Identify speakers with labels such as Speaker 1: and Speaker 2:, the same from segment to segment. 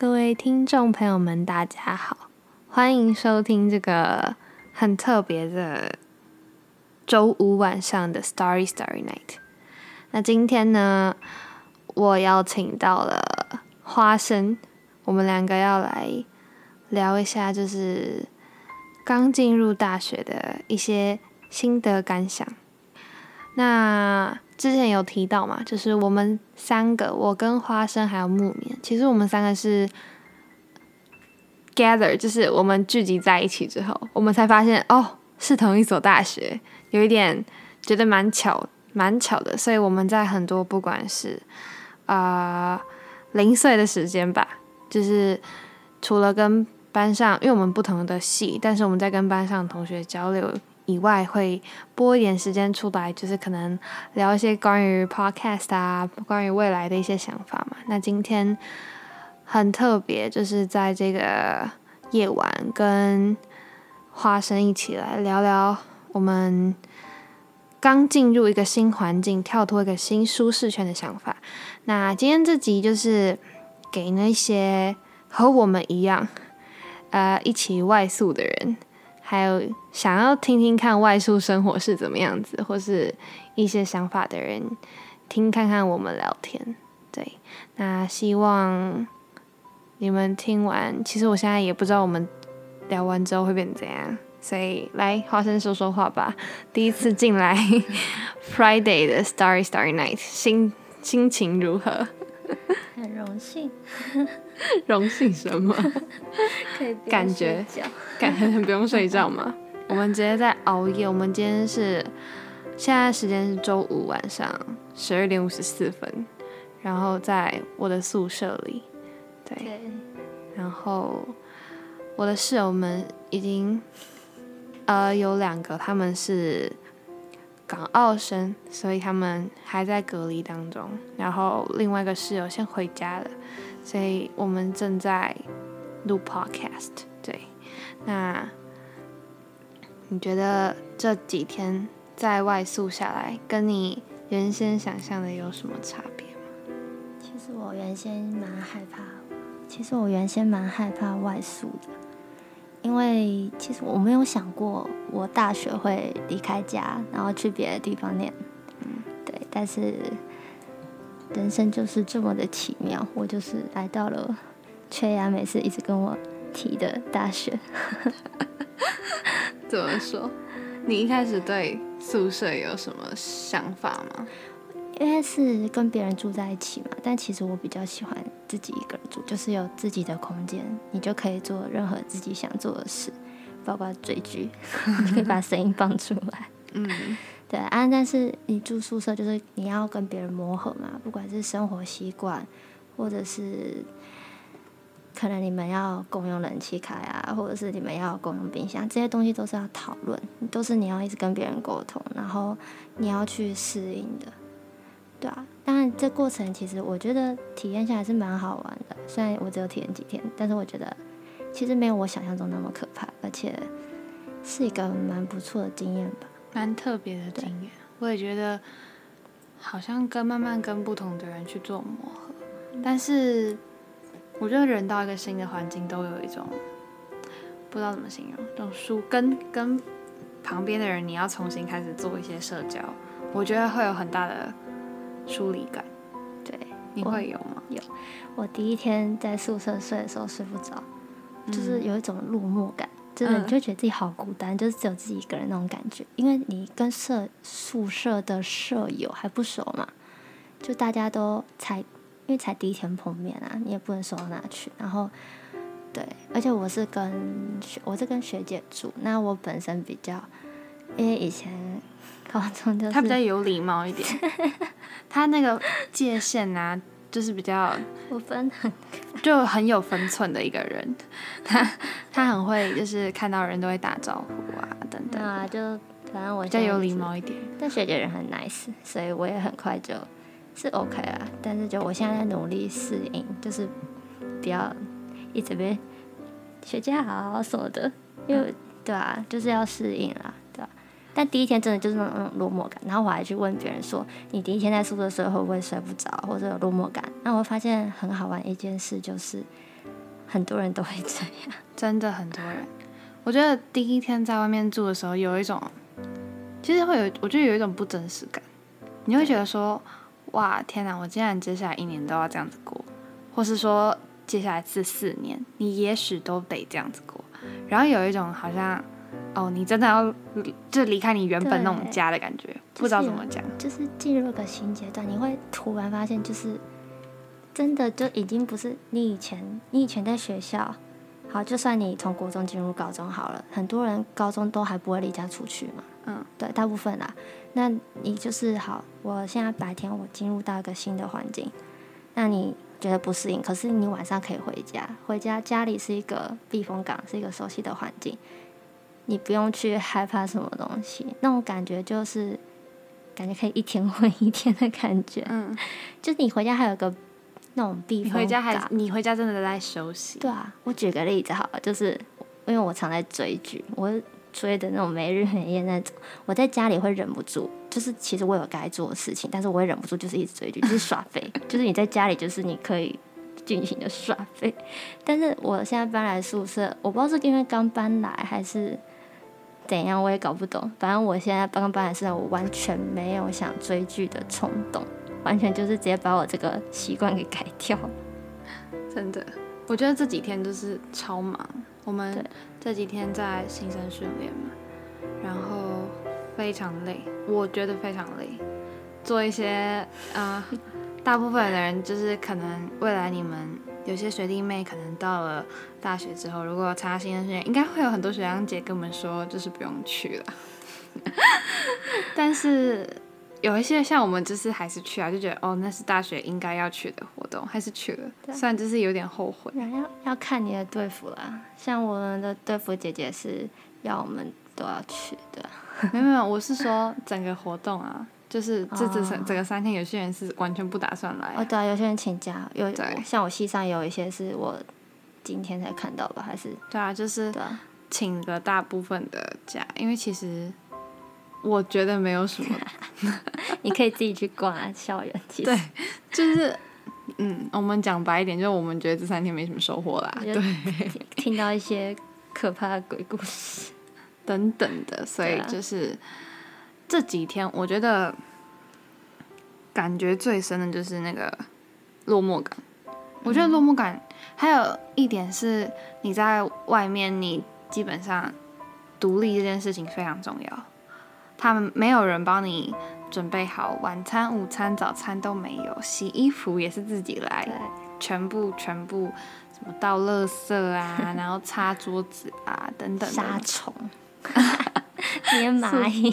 Speaker 1: 各位听众朋友们，大家好，欢迎收听这个很特别的周五晚上的 Starry Starry Night。那今天呢，我邀请到了花生，我们两个要来聊一下，就是刚进入大学的一些心得感想。那之前有提到嘛，就是我们三个，我跟花生还有木棉，其实我们三个是 gather，就是我们聚集在一起之后，我们才发现哦，是同一所大学，有一点觉得蛮巧，蛮巧的。所以我们在很多不管是啊零碎的时间吧，就是除了跟班上，因为我们不同的系，但是我们在跟班上同学交流。以外会拨一点时间出来，就是可能聊一些关于 podcast 啊，关于未来的一些想法嘛。那今天很特别，就是在这个夜晚跟花生一起来聊聊我们刚进入一个新环境，跳脱一个新舒适圈的想法。那今天这集就是给那些和我们一样，呃，一起外宿的人。还有想要听听看外宿生活是怎么样子，或是一些想法的人，听看看我们聊天。对，那希望你们听完。其实我现在也不知道我们聊完之后会变怎样，所以来花生说说话吧。第一次进来 Friday 的 Starry Starry Night，心心情如何？
Speaker 2: 很荣幸，
Speaker 1: 荣幸什么？
Speaker 2: 可以
Speaker 1: 感觉感觉不用睡觉吗？我们直接在熬夜。我们今天是现在时间是周五晚上十二点五十四分，然后在我的宿舍里，对，然后我的室友们已经呃有两个，他们是。港澳生，所以他们还在隔离当中。然后另外一个室友先回家了，所以我们正在录 podcast。对，那你觉得这几天在外宿下来，跟你原先想象的有什么差别吗？
Speaker 2: 其实我原先蛮害怕，其实我原先蛮害怕外宿的。因为其实我没有想过我大学会离开家，然后去别的地方念，嗯，对。但是人生就是这么的奇妙，我就是来到了缺牙每次一直跟我提的大学。
Speaker 1: 怎么说？你一开始对宿舍有什么想法吗？
Speaker 2: 因为是跟别人住在一起嘛，但其实我比较喜欢自己一个人住，就是有自己的空间，你就可以做任何自己想做的事，包括追剧，你 可以把声音放出来。嗯，对啊，但是你住宿舍就是你要跟别人磨合嘛，不管是生活习惯，或者是可能你们要共用冷气开啊，或者是你们要共用冰箱，这些东西都是要讨论，都是你要一直跟别人沟通，然后你要去适应的。对啊，当然这过程其实我觉得体验下来是蛮好玩的。虽然我只有体验几天，但是我觉得其实没有我想象中那么可怕，而且是一个蛮不错的经验吧，
Speaker 1: 蛮特别的经验。我也觉得好像跟慢慢跟不同的人去做磨合，但是我觉得人到一个新的环境都有一种不知道怎么形容，这种疏跟跟旁边的人你要重新开始做一些社交，我觉得会有很大的。疏离感，对，你会有吗？
Speaker 2: 有，我第一天在宿舍睡的时候睡不着，就是有一种落寞感，真的你就觉得自己好孤单，就是只有自己一个人那种感觉。因为你跟舍宿舍的舍友还不熟嘛，就大家都才因为才第一天碰面啊，你也不能说到哪去。然后，对，而且我是跟学我是跟学姐住，那我本身比较，因为以前。高中就是
Speaker 1: 他比较有礼貌一点，他那个界限啊，就是比较
Speaker 2: 我分很
Speaker 1: 就很有分寸的一个人，他他很会就是看到人都会打招呼啊等等
Speaker 2: 啊，就反正我
Speaker 1: 比较有礼貌一点，
Speaker 2: 但学姐人很 nice，所以我也很快就是 OK 啦。但是就我现在在努力适应，就是不要一直被学姐好什么的，因为对啊，就是要适应啦。但第一天真的就是那种落寞感，然后我还去问别人说：“你第一天在宿舍的时候会不会睡不着，或者有落寞感？”那我发现很好玩一件事就是，很多人都会这样。
Speaker 1: 真的很多人。我觉得第一天在外面住的时候，有一种，其实会有，我觉得有一种不真实感。你会觉得说，哇，天哪，我竟然接下来一年都要这样子过，或是说接下来这四年，你也许都得这样子过。然后有一种好像，哦，你真的要就离开你原本那种家的感觉，不知道怎么讲。
Speaker 2: 就是进入一个新阶段，你会突然发现，就是真的就已经不是你以前，你以前在学校，好，就算你从国中进入高中好了，很多人高中都还不会离家出去嘛，
Speaker 1: 嗯，
Speaker 2: 对，大部分啦。那你就是好，我现在白天我进入到一个新的环境，那你觉得不适应，可是你晚上可以回家，回家家里是一个避风港，是一个熟悉的环境，你不用去害怕什么东西，那种感觉就是感觉可以一天混一天的感觉，
Speaker 1: 嗯，
Speaker 2: 就是你回家还有个那种避风港。
Speaker 1: 你回家还你回家真的在休息。
Speaker 2: 对啊，我举个例子好了，就是因为我常在追剧，我追的那种没日没夜那种，我在家里会忍不住，就是其实我有该做的事情，但是我会忍不住就是一直追剧，就是耍废，就是你在家里就是你可以尽情的耍废，但是我现在搬来宿舍，我不知道是因为刚搬来还是怎样，我也搞不懂，反正我现在刚搬来宿舍，我完全没有想追剧的冲动，完全就是直接把我这个习惯给改掉。
Speaker 1: 真的，我觉得这几天就是超忙。我们这几天在新生训练嘛，然后非常累，我觉得非常累。做一些呃，大部分的人就是可能未来你们有些学弟妹可能到了大学之后，如果参加新生训练，应该会有很多学长姐跟我们说，就是不用去了。但是有一些像我们就是还是去啊，就觉得哦那是大学应该要去的活动，还是去了，
Speaker 2: 对
Speaker 1: 虽然就是有点后悔。
Speaker 2: 要要看你的队服啦，像我们的队服姐姐是要我们都要去的，
Speaker 1: 没有没有，我是说整个活动啊，就是这这整
Speaker 2: 哦
Speaker 1: 整个三天，有些人是完全不打算来。
Speaker 2: 哦对啊，有些人请假，有
Speaker 1: 对
Speaker 2: 像我系上有一些是我今天才看到吧，还是
Speaker 1: 对啊，就是请了大部分的假，因为其实我觉得没有什么，
Speaker 2: 你可以自己去逛啊，校园其实
Speaker 1: 对就是嗯，我们讲白一点，就是我们觉得这三天没什么收获啦，对，
Speaker 2: 听到一些可怕的鬼故事，
Speaker 1: 等等的，所以就是这几天，我觉得感觉最深的就是那个落寞感。我觉得落寞感还有一点是，你在外面，你基本上独立这件事情非常重要。他们没有人帮你准备好晚餐、午餐、早餐都没有，洗衣服也是自己来，，全部全部什么倒垃圾啊，然后擦桌子啊等等
Speaker 2: 杀虫，连蚂蚁，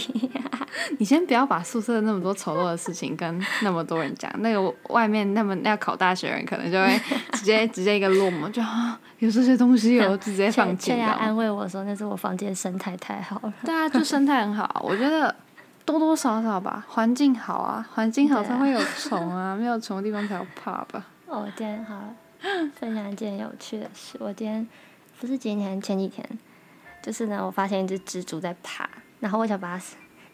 Speaker 1: 你先不要把宿舍那么多丑陋的事情跟那么多人讲，那个外面那么要考大学的人可能就会 直接直接一个落寞，就啊有这些东西有，直接放弃，
Speaker 2: 却却要
Speaker 1: 你知道吗？
Speaker 2: 安慰我说那是我房间生态太好了，
Speaker 1: 对啊，就生态很好啊，我觉得多多少少吧，环境好啊，环境好
Speaker 2: 对啊
Speaker 1: 才会有虫啊，没有虫的地方才有怕吧。
Speaker 2: 哦，我今天好了，分享一件有趣的事。我今天不是今天，前几天，就是呢，我发现一只蜘蛛在爬，然后我想把它，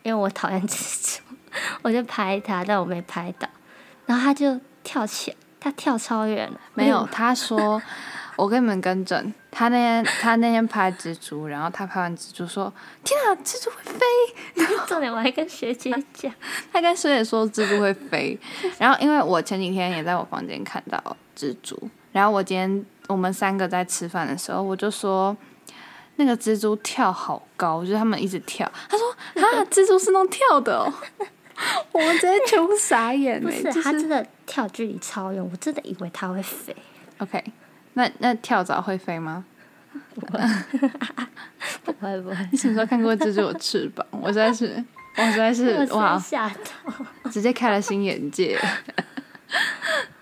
Speaker 2: 因为我讨厌蜘蛛，我就拍它，但我没拍到，然后它就跳起来，它跳超远了，
Speaker 1: 没有，他说，我跟你们更正，他那天他那天拍蜘蛛，然后他拍完蜘蛛说：“天啊，蜘蛛会飞！”
Speaker 2: 然后重点我还跟学姐讲，
Speaker 1: 他跟学姐说蜘蛛会飞，然后因为我前几天也在我房间看到蜘蛛，然后我今天我们三个在吃饭的时候，我就说那个蜘蛛跳好高，就是他们一直跳。他说 啊，蜘蛛是能跳的哦，我们直接全部傻眼哎、
Speaker 2: 不是，
Speaker 1: 就是
Speaker 2: 它真的跳距离超远，我真的以为它会飞
Speaker 1: ，OK，那那跳蚤会飞吗？
Speaker 2: 不会不会，
Speaker 1: 你什么时候看过蜘蛛有翅膀？我实在是，我实在是
Speaker 2: 我
Speaker 1: 哇
Speaker 2: 真，吓到，
Speaker 1: 直接开了新眼界。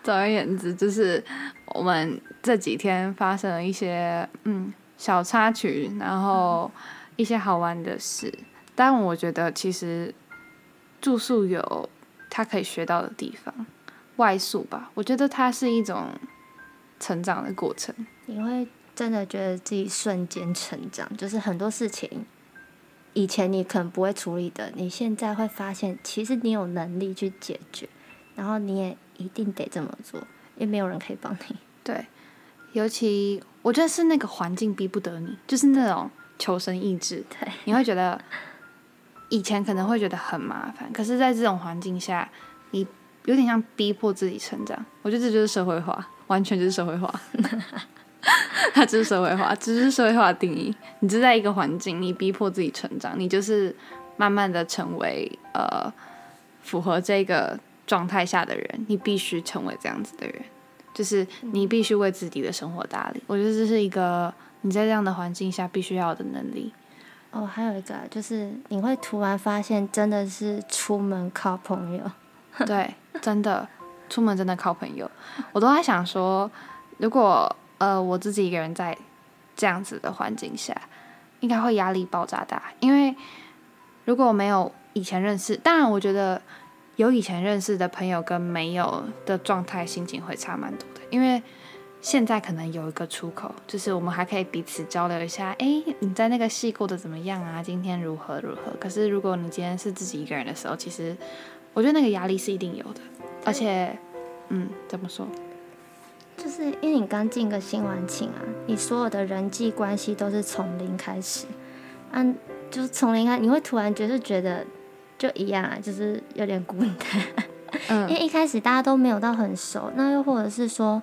Speaker 1: 总而言之，就是我们这几天发生了一些嗯小插曲，然后一些好玩的事。但我觉得其实住宿有它可以学到的地方，外宿吧，我觉得它是一种成长的过程。
Speaker 2: 你会真的觉得自己瞬间成长，就是很多事情，以前你可能不会处理的，你现在会发现，其实你有能力去解决，然后你也一定得这么做，因为没有人可以帮你。
Speaker 1: 对，尤其我觉得是那个环境逼不得你，就是那种求生意志，
Speaker 2: 对，
Speaker 1: 你会觉得以前可能会觉得很麻烦，可是在这种环境下，你有点像逼迫自己成长。我觉得这就是社会化，完全就是社会化。它只是社会化，只是社会化的定义。你是在一个环境，你逼迫自己成长，你就是慢慢的成为呃符合这个状态下的人，你必须成为这样子的人，就是你必须为自己的生活打理。我觉得这是一个你在这样的环境下必须要的能力。
Speaker 2: 哦，还有一个就是你会突然发现，真的是出门靠朋友。
Speaker 1: 对，真的出门真的靠朋友。我都在想说，如果呃我自己一个人在这样子的环境下，应该会压力爆炸大。因为如果没有以前认识，当然我觉得有以前认识的朋友跟没有的状态，心情会差蛮多的。因为现在可能有一个出口，就是我们还可以彼此交流一下，诶，你在那个戏过得怎么样啊？今天如何如何？可是如果你今天是自己一个人的时候，其实我觉得那个压力是一定有的，而且，嗯，怎么说？
Speaker 2: 就是因为你刚进个新环境啊，你所有的人际关系都是从零开始，嗯，就是从零开，你会突然就是觉得就一样啊，就是有点孤单。因为一开始大家都没有到很熟，那又或者是说，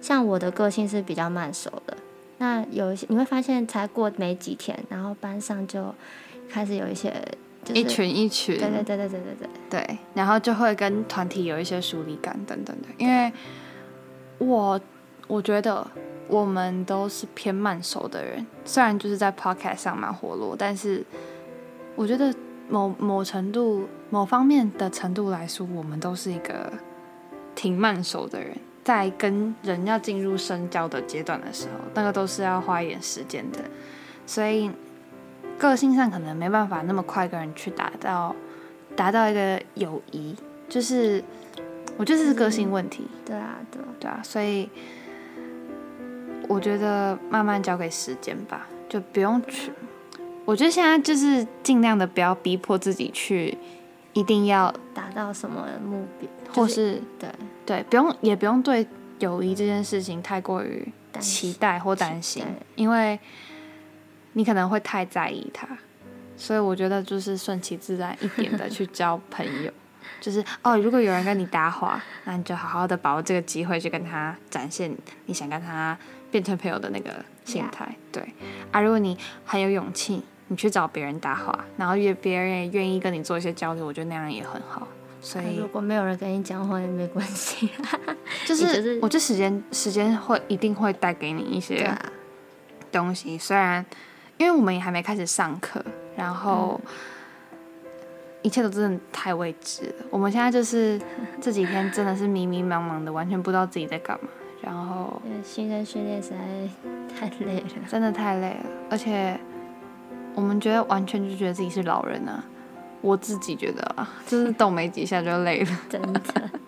Speaker 2: 像我的个性是比较慢熟的，那有一些你会发现才过没几天，然后班上就开始有一些就是
Speaker 1: 一群一群，
Speaker 2: 对对对对对对对，
Speaker 1: 对，然后就会跟团体有一些疏离感等等的。因为我我觉得我们都是偏慢熟的人，虽然就是在 podcast 上蛮活络，但是我觉得某某程度、某方面的程度来说，我们都是一个挺慢熟的人。在跟人要进入深交的阶段的时候，那个都是要花一点时间的，所以个性上可能没办法那么快跟人去达到达到一个友谊，就是我觉得这是个性问题，
Speaker 2: 对啊对啊，
Speaker 1: 对啊，所以我觉得慢慢交给时间吧，就不用去。我觉得现在就是尽量的不要逼迫自己去，一定要
Speaker 2: 达到什么目标，
Speaker 1: 或
Speaker 2: 就是对。
Speaker 1: 对，不用也不用对友谊这件事情太过于期待或担心，因为你可能会太在意他，所以我觉得就是顺其自然一点的 去交朋友，就是哦，如果有人跟你搭话，那你就好好的把握这个机会去跟他展现你想跟他变成朋友的那个心
Speaker 2: Yeah
Speaker 1: 态。对。啊，如果你很有勇气，你去找别人搭话，然后也别人也愿意跟你做一些交流，我觉得那样也很好。所以
Speaker 2: 如果没有人跟你讲话也没关系，
Speaker 1: 就是，
Speaker 2: 就是
Speaker 1: 我这时间时间会一定会带给你一些
Speaker 2: 啊，
Speaker 1: 东西，虽然因为我们也还没开始上课，然后、一切都真的太未知了。我们现在就是这几天真的是迷迷茫茫的，完全不知道自己在干嘛，然后
Speaker 2: 因为新生训练实在太累了，
Speaker 1: 真的太累了，而且我们觉得完全就觉得自己是老人啊。我自己觉得啊，就是动没几下就累了，
Speaker 2: 真的。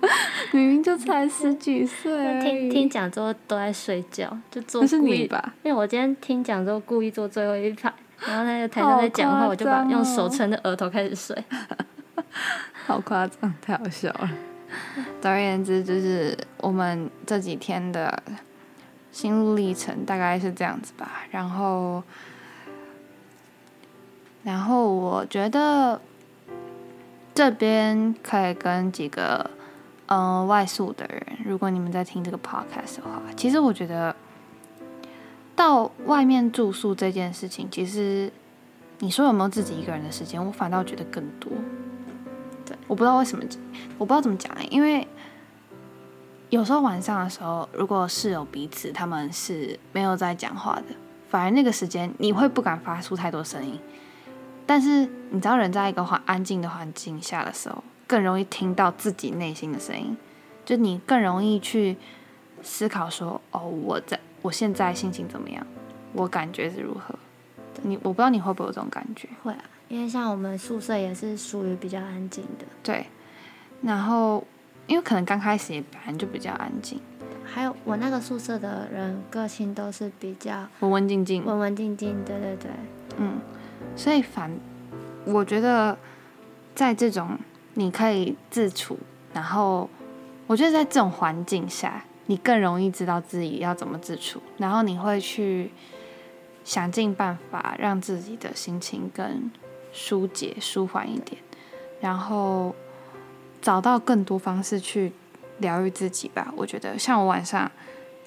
Speaker 1: 明明就才十几岁
Speaker 2: 听听讲座都在睡觉，就坐
Speaker 1: 那是你吧？
Speaker 2: 因为我今天听讲座故意坐最后一排，然后那个台上在讲话，
Speaker 1: 好
Speaker 2: 我就把用手
Speaker 1: 哦
Speaker 2: 撑着额头开始睡。
Speaker 1: 好夸张，太好笑了。总而言之，就是我们这几天的心路历程大概是这样子吧。然后，然后我觉得这边可以跟几个嗯、外宿的人，如果你们在听这个 podcast 的话，其实我觉得到外面住宿这件事情，其实你说有没有自己一个人的时间，我反倒觉得更多。对我不知道为什么，我不知道怎么讲、因为有时候晚上的时候，如果室友彼此他们是没有在讲话的，反而那个时间你会不敢发出太多声音。但是你知道，人在一个环安静的环境下的时候，更容易听到自己内心的声音，就你更容易去思考说，哦，我在我现在心情怎么样，我感觉是如何。你我不知道你会不会有这种感觉。
Speaker 2: 会啊，因为像我们宿舍也是属于比较安静的，
Speaker 1: 对，然后因为可能刚开始也本来就比较安静，
Speaker 2: 还有我那个宿舍的人个性都是比较
Speaker 1: 文文静静，
Speaker 2: 文文静静，对对对，
Speaker 1: 嗯，所以反我觉得在这种你可以自处，然后我觉得在这种环境下，你更容易知道自己要怎么自处，然后你会去想尽办法让自己的心情更疏解、舒缓一点，然后找到更多方式去疗愈自己吧。我觉得，像我晚上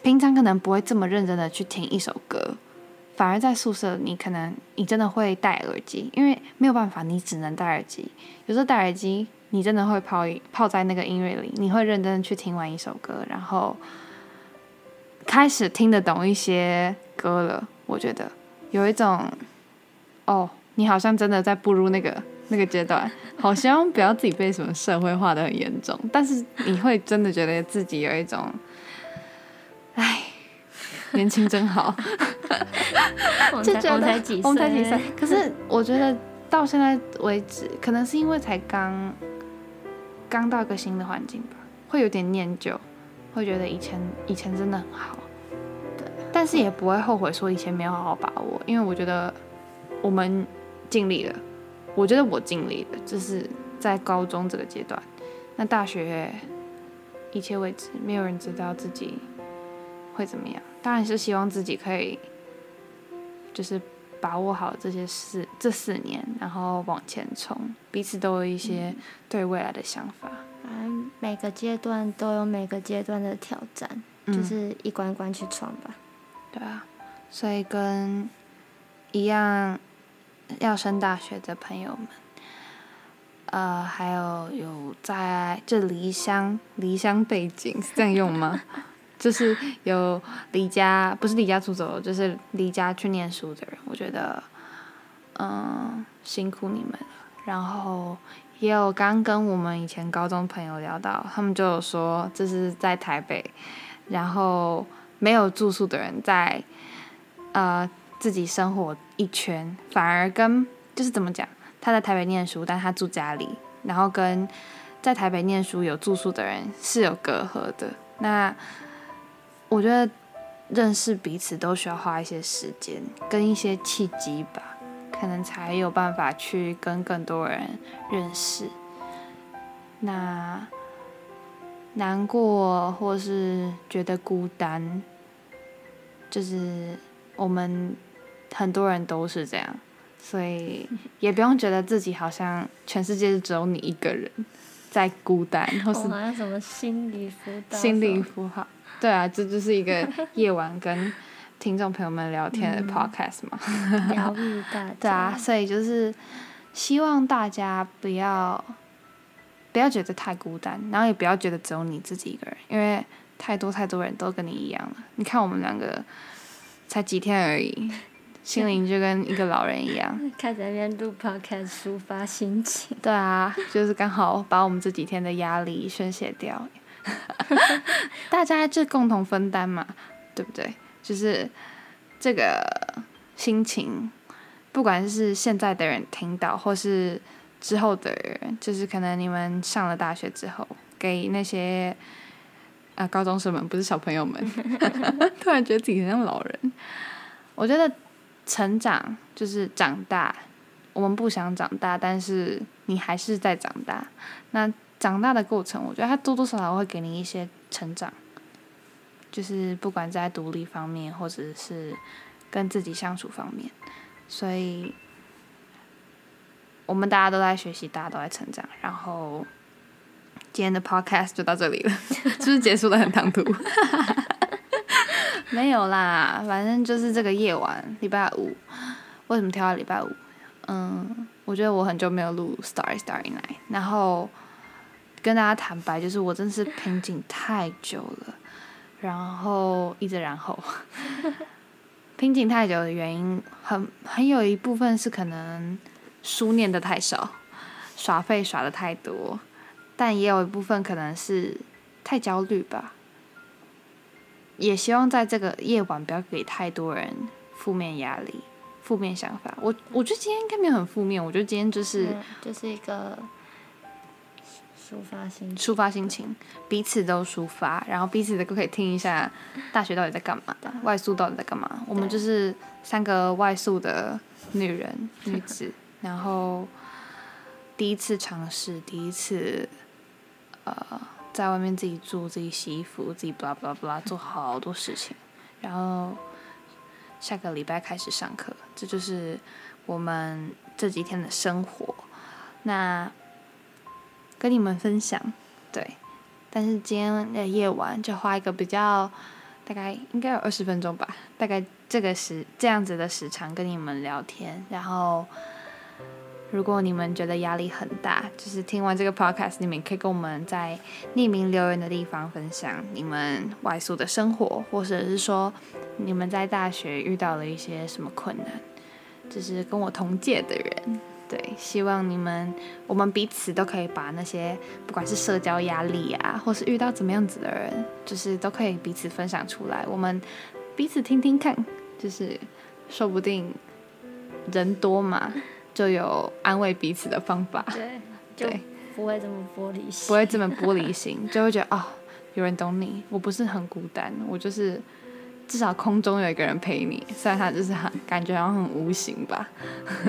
Speaker 1: 平常可能不会这么认真的去听一首歌，反而在宿舍，你可能你真的会戴耳机，因为没有办法，你只能戴耳机。有时候戴耳机。你真的会泡一泡在那个音乐里，你会认真去听完一首歌，然后开始听得懂一些歌了。我觉得有一种，哦，你好像真的在步入那个那个阶段。好像不要自己被什么社会化的很严重，但是你会真的觉得自己有一种，哎，年轻真好。
Speaker 2: 就觉得
Speaker 1: 我们才几岁，可是我觉得到现在为止，可能是因为才刚。刚到一个新的环境吧，会有点念旧，会觉得以前以前真的很好，对，但是也不会后悔说以前没有好好把握，因为我觉得我们尽力了，我觉得我尽力了，就是在高中这个阶段，那大学一切未知，没有人知道自己会怎么样，当然是希望自己可以就是。把握好这些四，这四年，然后往前冲，彼此都有一些对未来的想法。
Speaker 2: 嗯，每个阶段都有每个阶段的挑战，就是一关一关去闯吧。
Speaker 1: 对啊，所以跟一样要升大学的朋友们，呃，还有有在这离乡离乡背景是这样用吗？就是有离家，不是离家出走，就是离家去念书的人，我觉得，嗯，辛苦你们。然后也有刚跟我们以前高中朋友聊到，他们就有说，这是在台北，然后没有住宿的人在，呃，自己生活一圈，反而跟就是怎么讲，他在台北念书，但他住家里，然后跟在台北念书有住宿的人是有隔阂的。那我觉得认识彼此都需要花一些时间，跟一些契机吧，可能才有办法去跟更多人认识。那难过或是觉得孤单，就是我们很多人都是这样，所以也不用觉得自己好像全世界只有你一个人在孤单，或是
Speaker 2: 什么心理辅导，
Speaker 1: 心理符号。对啊，这就是一个夜晚跟听众朋友们聊天的 podcast 嘛。
Speaker 2: 疗愈大家。
Speaker 1: 对啊，所以就是希望大家不要不要觉得太孤单，然后也不要觉得只有你自己一个人，因为太多太多人都跟你一样了。你看我们两个才几天而已，心灵就跟一个老人一样。
Speaker 2: 开始那边录 podcast 抒发心情。
Speaker 1: 对啊，就是刚好把我们这几天的压力宣泄掉。大家就共同分担嘛，对不对？就是这个心情，不管是现在的人听到，或是之后的人，就是可能你们上了大学之后，给那些啊高中生们，不是小朋友们，突然觉得自己很像老人。我觉得成长就是长大，我们不想长大，但是你还是在长大。那。长大的过程，我觉得他多多少少会给你一些成长，就是不管在独立方面，或者是跟自己相处方面，所以我们大家都在学习，大家都在成长。然后今天的 podcast 就到这里了，就是结束的很唐突。没有啦，反正就是这个夜晚，礼拜五。为什么挑到礼拜五？嗯，我觉得我很久没有录 Starry Starry Night，然后。跟大家坦白，就是我真是瓶颈太久了，然后一直然后，瓶颈太久的原因，很很有一部分是可能书念的太少，耍废耍的太多，但也有一部分可能是太焦虑吧。也希望在这个夜晚不要给太多人负面压力、负面想法。我我觉得今天应该没有很负面，我觉得今天就是
Speaker 2: 就是一个。抒发心
Speaker 1: 抒发心情，彼此都抒发，然后彼此都可以听一下大学到底在干嘛的，外宿到底在干嘛。我们就是三个外宿的女人女子，然后第一次尝试，第一次呃在外面自己住、自己洗衣服、自己 blah blah blah 做好多事情，然后下个礼拜开始上课，这就是我们这几天的生活。那跟你们分享，对，但是今天的夜晚就花一个比较大概应该有二十分钟吧，大概这个时这样子的时长跟你们聊天，然后。如果你们觉得压力很大，就是听完这个 podcast，你们可以跟我们在匿名留言的地方分享你们外宿的生活，或者是说你们在大学遇到了一些什么困难，就是跟我同届的人，对，希望你们我们彼此都可以把那些不管是社交压力啊，或是遇到怎么样子的人，就是都可以彼此分享出来，我们彼此听听看，就是说不定人多嘛。就有安慰彼此的方法，
Speaker 2: 对，就不会这么玻璃心，
Speaker 1: 不会这么玻璃心，就会觉得啊，有人懂你，我不是很孤单，我就是至少空中有一个人陪你，虽然他就是很感觉好像很无形吧。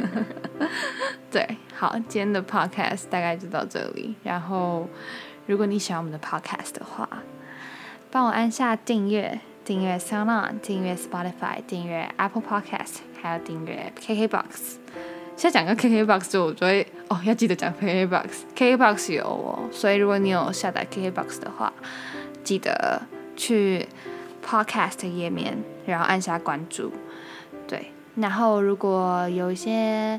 Speaker 1: 对，好，今天的 podcast 大概就到这里。然后，如果你喜欢我们的 podcast 的话，帮我按下订阅，订阅 SoundOn，订阅 Spotify，订阅 Apple Podcast，还有订阅 KKBox。现在讲个 KKBOX 就我就会哦，要记得讲 KKBOX，KKBOX 有哦，所以如果你有下载 KKBOX 的话，记得去 Podcast 页面，然后按下关注，然后如果有一些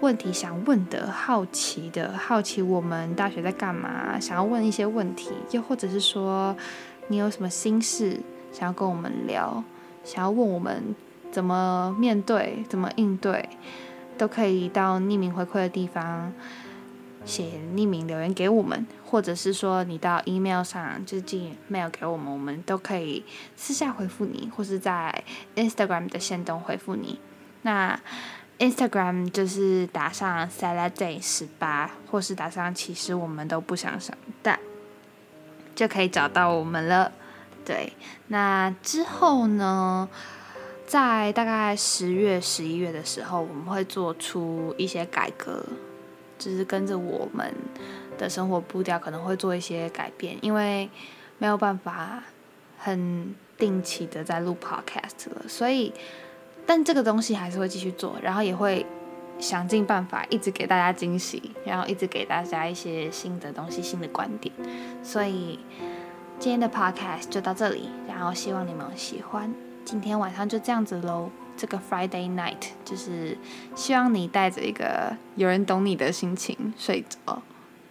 Speaker 1: 问题想问的、好奇的、好奇我们大学在干嘛，想要问一些问题，又或者是说你有什么心事想要跟我们聊，想要问我们怎么面对、怎么应对。都可以到匿名回馈的地方写匿名留言给我们，或者是说你到 email 上就寄 mail 给我们，我们都可以私下回复你，或是在 Instagram 的线动回复你。那 Instagram 就是打上 Saturday 十八，或是打上其实我们都不想上但就可以找到我们了。对，那之后呢？在大概十月、十一月的时候，我们会做出一些改革，就是跟着我们的生活步调，可能会做一些改变，因为没有办法很定期的在录 podcast 了，所以，但这个东西还是会继续做，然后也会想尽办法一直给大家惊喜，然后一直给大家一些新的东西、新的观点，所以今天的 podcast 就到这里，然后希望你们喜欢。今天晚上就这样子喽。这个 Friday night 就是希望你带着一个有人懂你的心情睡着。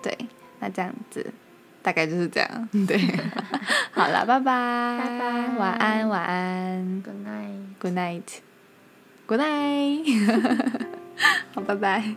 Speaker 1: 对，那这样子大概就是这样。对，好了，拜拜，
Speaker 2: 拜拜，
Speaker 1: 晚安，晚安
Speaker 2: ，Good night，Good
Speaker 1: night，Good night，好，拜拜。